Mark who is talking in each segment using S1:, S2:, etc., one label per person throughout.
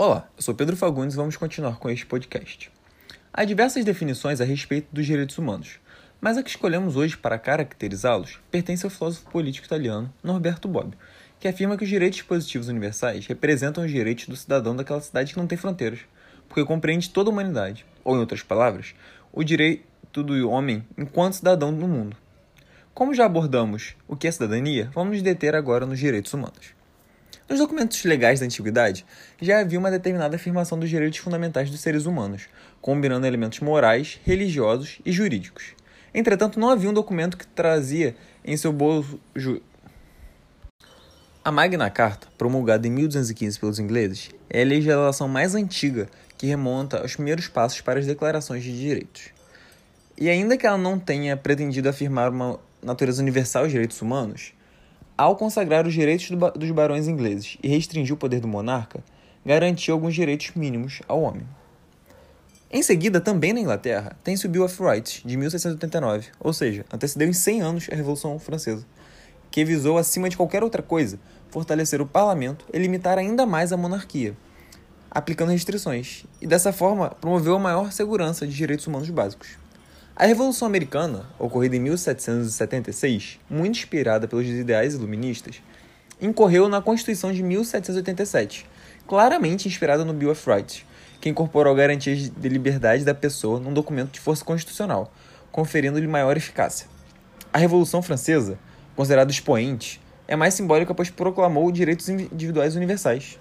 S1: Olá, eu sou Pedro Fagundes e vamos continuar com este podcast. Há diversas definições a respeito dos direitos humanos, mas a que escolhemos hoje para caracterizá-los pertence ao filósofo político italiano Norberto Bobbio, que afirma que os direitos positivos universais representam os direitos do cidadão daquela cidade que não tem fronteiras, porque compreende toda a humanidade, ou em outras palavras, o direito do homem enquanto cidadão do mundo. Como já abordamos o que é cidadania, vamos nos deter agora nos direitos humanos. Nos documentos legais da antiguidade, já havia uma determinada afirmação dos direitos fundamentais dos seres humanos, combinando elementos morais, religiosos e jurídicos. Entretanto, não havia um documento que trazia em seu bolso. A Magna Carta, promulgada em 1215 pelos ingleses, é a legislação mais antiga que remonta aos primeiros passos para as declarações de direitos. E ainda que ela não tenha pretendido afirmar uma natureza universal aos direitos humanos, ao consagrar os direitos do, dos barões ingleses e restringir o poder do monarca, garantiu alguns direitos mínimos ao homem. Em seguida, também na Inglaterra, tem-se o Bill of Rights, de 1689, ou seja, antecedeu em 100 anos a Revolução Francesa, que visou, acima de qualquer outra coisa, fortalecer o parlamento e limitar ainda mais a monarquia, aplicando restrições, e dessa forma promoveu a maior segurança de direitos humanos básicos. A Revolução Americana, ocorrida em 1776, muito inspirada pelos ideais iluministas, incorreu na Constituição de 1787, claramente inspirada no Bill of Rights, que incorporou garantias de liberdade da pessoa num documento de força constitucional, conferindo-lhe maior eficácia. A Revolução Francesa, considerada expoente, é mais simbólica pois proclamou direitos individuais universais.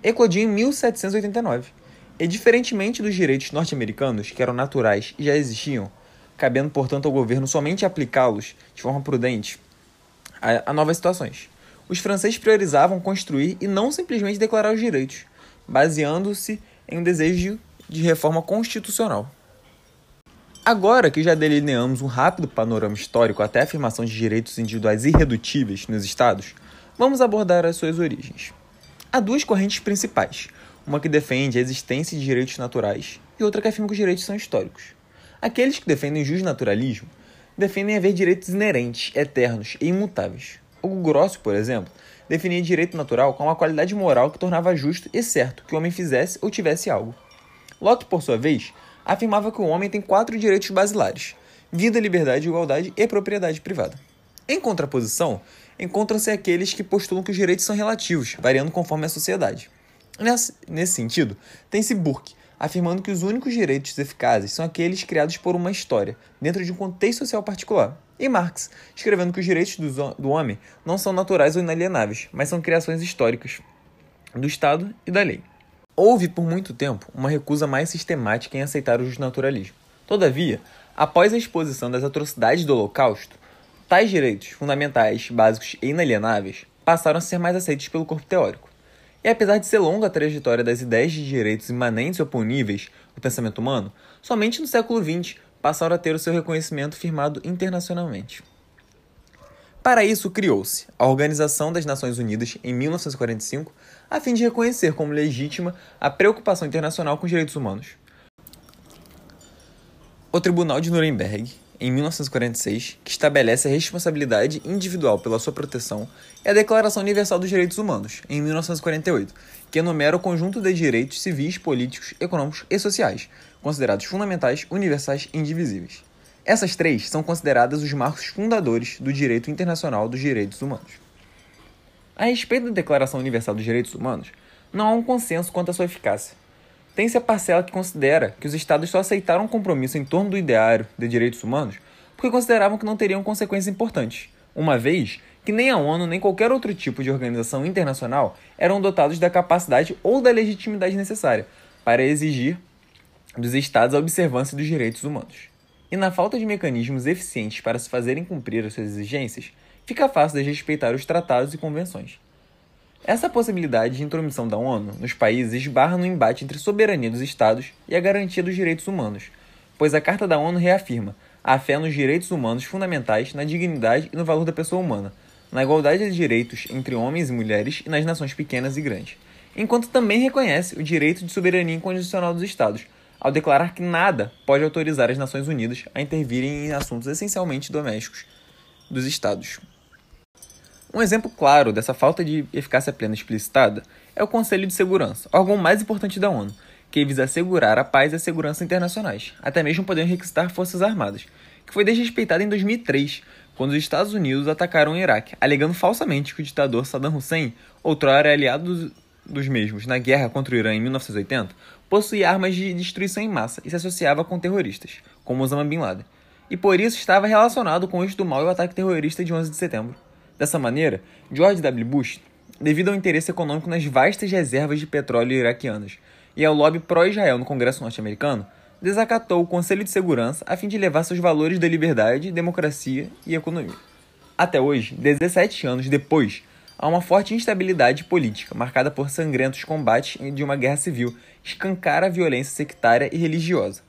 S1: Eclodiu em 1789, e diferentemente dos direitos norte-americanos, que eram naturais e já existiam, cabendo, portanto, ao governo somente aplicá-los de forma prudente a, a novas situações. Os franceses priorizavam construir e não simplesmente declarar os direitos, baseando-se em um desejo de reforma constitucional. Agora que já delineamos um rápido panorama histórico até a afirmação de direitos individuais irredutíveis nos Estados, vamos abordar as suas origens. Há duas correntes principais, uma que defende a existência de direitos naturais e outra que afirma que os direitos são históricos. Aqueles que defendem o justnaturalismo defendem haver direitos inerentes, eternos e imutáveis. O Grosso, por exemplo, definia direito natural como uma qualidade moral que tornava justo e certo que o homem fizesse ou tivesse algo. Locke, por sua vez, afirmava que o homem tem quatro direitos basilares: vida, liberdade, igualdade e propriedade privada. Em contraposição, encontram-se aqueles que postulam que os direitos são relativos, variando conforme a sociedade. Nesse, nesse sentido, tem-se Burke, afirmando que os únicos direitos eficazes são aqueles criados por uma história, dentro de um contexto social particular. E Marx, escrevendo que os direitos do, homem não são naturais ou inalienáveis, mas são criações históricas do Estado e da lei. Houve por muito tempo uma recusa mais sistemática em aceitar o justnaturalismo. Todavia, após a exposição das atrocidades do Holocausto, tais direitos fundamentais, básicos e inalienáveis passaram a ser mais aceitos pelo corpo teórico. E apesar de ser longa a trajetória das ideias de direitos imanentes e oponíveis do pensamento humano, somente no século XX passaram a ter o seu reconhecimento firmado internacionalmente. Para isso, criou-se a Organização das Nações Unidas em 1945, a fim de reconhecer como legítima a preocupação internacional com os direitos humanos. O Tribunal de Nuremberg, em 1946, que estabelece a responsabilidade individual pela sua proteção, e a Declaração Universal dos Direitos Humanos, em 1948, que enumera o conjunto de direitos civis, políticos, econômicos e sociais, considerados fundamentais, universais e indivisíveis. Essas três são consideradas os marcos fundadores do direito internacional dos direitos humanos. A respeito da Declaração Universal dos Direitos Humanos, não há um consenso quanto à sua eficácia. Tem-se a parcela que considera que os Estados só aceitaram um compromisso em torno do ideário de direitos humanos porque consideravam que não teriam consequências importantes, uma vez que nem a ONU nem qualquer outro tipo de organização internacional eram dotados da capacidade ou da legitimidade necessária para exigir dos Estados a observância dos direitos humanos. E na falta de mecanismos eficientes para se fazerem cumprir as suas exigências, fica fácil desrespeitar os tratados e convenções. Essa possibilidade de intromissão da ONU nos países esbarra no embate entre a soberania dos Estados e a garantia dos direitos humanos, pois a Carta da ONU reafirma a fé nos direitos humanos fundamentais, na dignidade e no valor da pessoa humana, na igualdade de direitos entre homens e mulheres e nas nações pequenas e grandes, enquanto também reconhece o direito de soberania incondicional dos Estados, ao declarar que nada pode autorizar as Nações Unidas a intervirem em assuntos essencialmente domésticos dos Estados. Um exemplo claro dessa falta de eficácia plena explicitada é o Conselho de Segurança, órgão mais importante da ONU, que visa assegurar a paz e a segurança internacionais, até mesmo podendo requisitar forças armadas, que foi desrespeitado em 2003, quando os Estados Unidos atacaram o Iraque, alegando falsamente que o ditador Saddam Hussein, outrora aliado dos, dos mesmos na guerra contra o Irã em 1980, possuía armas de destruição em massa e se associava com terroristas, como Osama Bin Laden, e por isso estava relacionado com o eixo do mal e o ataque terrorista de 11 de setembro. Dessa maneira, George W. Bush, devido ao interesse econômico nas vastas reservas de petróleo iraquianas e ao lobby pró-Israel no Congresso norte-americano, desacatou o Conselho de Segurança a fim de levar seus valores da liberdade, democracia e economia. Até hoje, 17 anos depois, há uma forte instabilidade política, marcada por sangrentos combates de uma guerra civil, escancara a violência sectária e religiosa.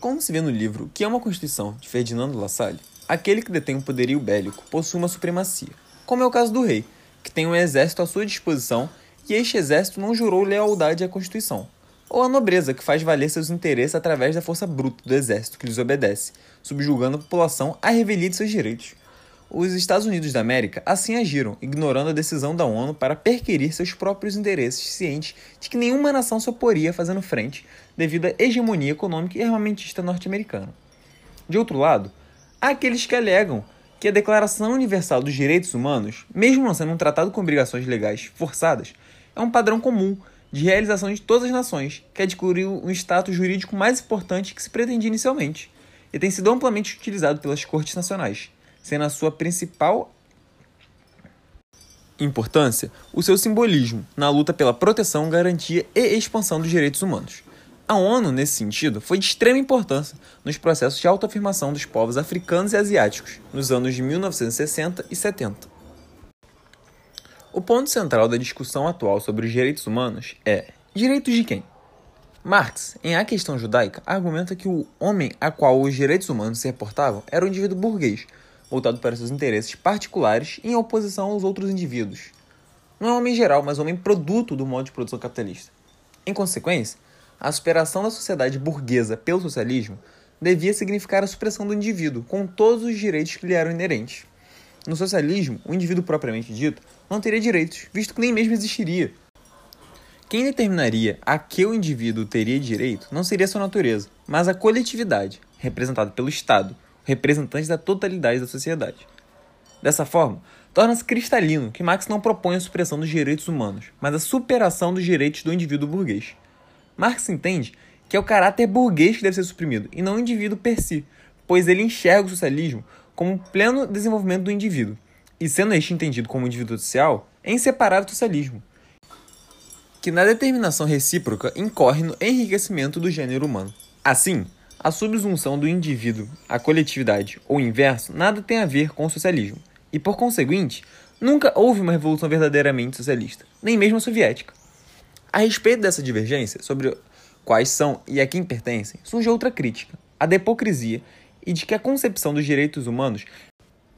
S1: Como se vê no livro Que é uma Constituição, de Ferdinando Lassalle, aquele que detém o um poderio bélico possui uma supremacia, como é o caso do rei, que tem um exército à sua disposição e este exército não jurou lealdade à Constituição, ou a nobreza, que faz valer seus interesses através da força bruta do exército que lhes obedece, subjugando a população à revelia de seus direitos. Os Estados Unidos da América assim agiram, ignorando a decisão da ONU para perquirir seus próprios interesses, cientes de que nenhuma nação se oporia fazendo frente devido à hegemonia econômica e armamentista norte-americana. De outro lado, Há aqueles que alegam que a Declaração Universal dos Direitos Humanos, mesmo não sendo um tratado com obrigações legais forçadas, é um padrão comum de realização de todas as nações, que adquiriu um status jurídico mais importante que se pretendia inicialmente, e tem sido amplamente utilizado pelas cortes nacionais, sendo a sua principal importância o seu simbolismo na luta pela proteção, garantia e expansão dos direitos humanos. A ONU, nesse sentido, foi de extrema importância nos processos de autoafirmação dos povos africanos e asiáticos nos anos de 1960 e 70. O ponto central da discussão atual sobre os direitos humanos é: direitos de quem? Marx, em A Questão Judaica, argumenta que o homem a qual os direitos humanos se reportavam era o indivíduo burguês, voltado para seus interesses particulares em oposição aos outros indivíduos. Não é homem geral, mas homem produto do modo de produção capitalista. Em consequência, a superação da sociedade burguesa pelo socialismo devia significar a supressão do indivíduo, com todos os direitos que lhe eram inerentes. No socialismo, o indivíduo propriamente dito não teria direitos, visto que nem mesmo existiria. Quem determinaria a que o indivíduo teria direito não seria sua natureza, mas a coletividade, representada pelo Estado, representante da totalidade da sociedade. Dessa forma, torna-se cristalino que Marx não propõe a supressão dos direitos humanos, mas a superação dos direitos do indivíduo burguês. Marx entende que é o caráter burguês que deve ser suprimido, e não o indivíduo per si, pois ele enxerga o socialismo como pleno desenvolvimento do indivíduo, e sendo este entendido como indivíduo social, é inseparável do socialismo, que na determinação recíproca incorre no enriquecimento do gênero humano. Assim, a subsunção do indivíduo à coletividade ou inverso nada tem a ver com o socialismo, e por conseguinte, nunca houve uma revolução verdadeiramente socialista, nem mesmo a soviética. A respeito dessa divergência sobre quais são e a quem pertencem, surge outra crítica, a da hipocrisia e de que a concepção dos direitos humanos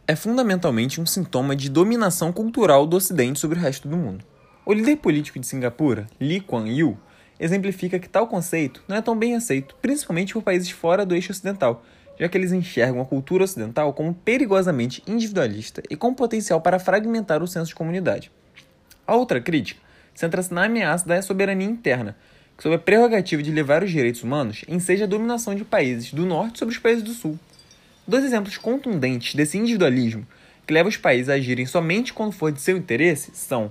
S1: é fundamentalmente um sintoma de dominação cultural do Ocidente sobre o resto do mundo. O líder político de Singapura, Lee Kuan Yew, exemplifica que tal conceito não é tão bem aceito, principalmente por países fora do eixo ocidental, já que eles enxergam a cultura ocidental como perigosamente individualista e com potencial para fragmentar o senso de comunidade. A outra crítica centra-se na ameaça da soberania interna, sob a prerrogativa de levar os direitos humanos em seja a dominação de países do norte sobre os países do sul. Dois exemplos contundentes desse individualismo que leva os países a agirem somente quando for de seu interesse são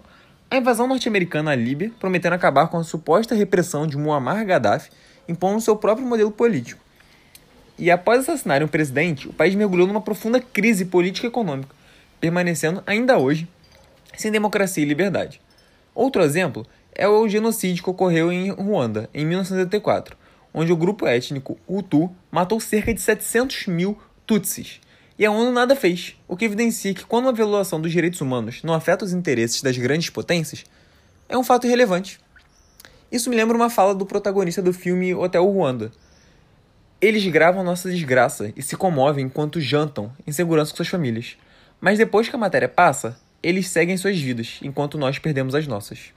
S1: a invasão norte-americana à Líbia, prometendo acabar com a suposta repressão de Muammar Gaddafi, impondo seu próprio modelo político. E após assassinarem o presidente, o país mergulhou numa profunda crise política e econômica, permanecendo ainda hoje sem democracia e liberdade. Outro exemplo é o genocídio que ocorreu em Ruanda, em 1984, onde o grupo étnico Hutu matou cerca de 700 mil Tutsis. E a ONU nada fez, o que evidencia que quando uma violação dos direitos humanos não afeta os interesses das grandes potências, é um fato irrelevante. Isso me lembra uma fala do protagonista do filme Hotel Ruanda. Eles gravam nossa desgraça e se comovem enquanto jantam em segurança com suas famílias. Mas depois que a matéria passa, eles seguem suas vidas, enquanto nós perdemos as nossas.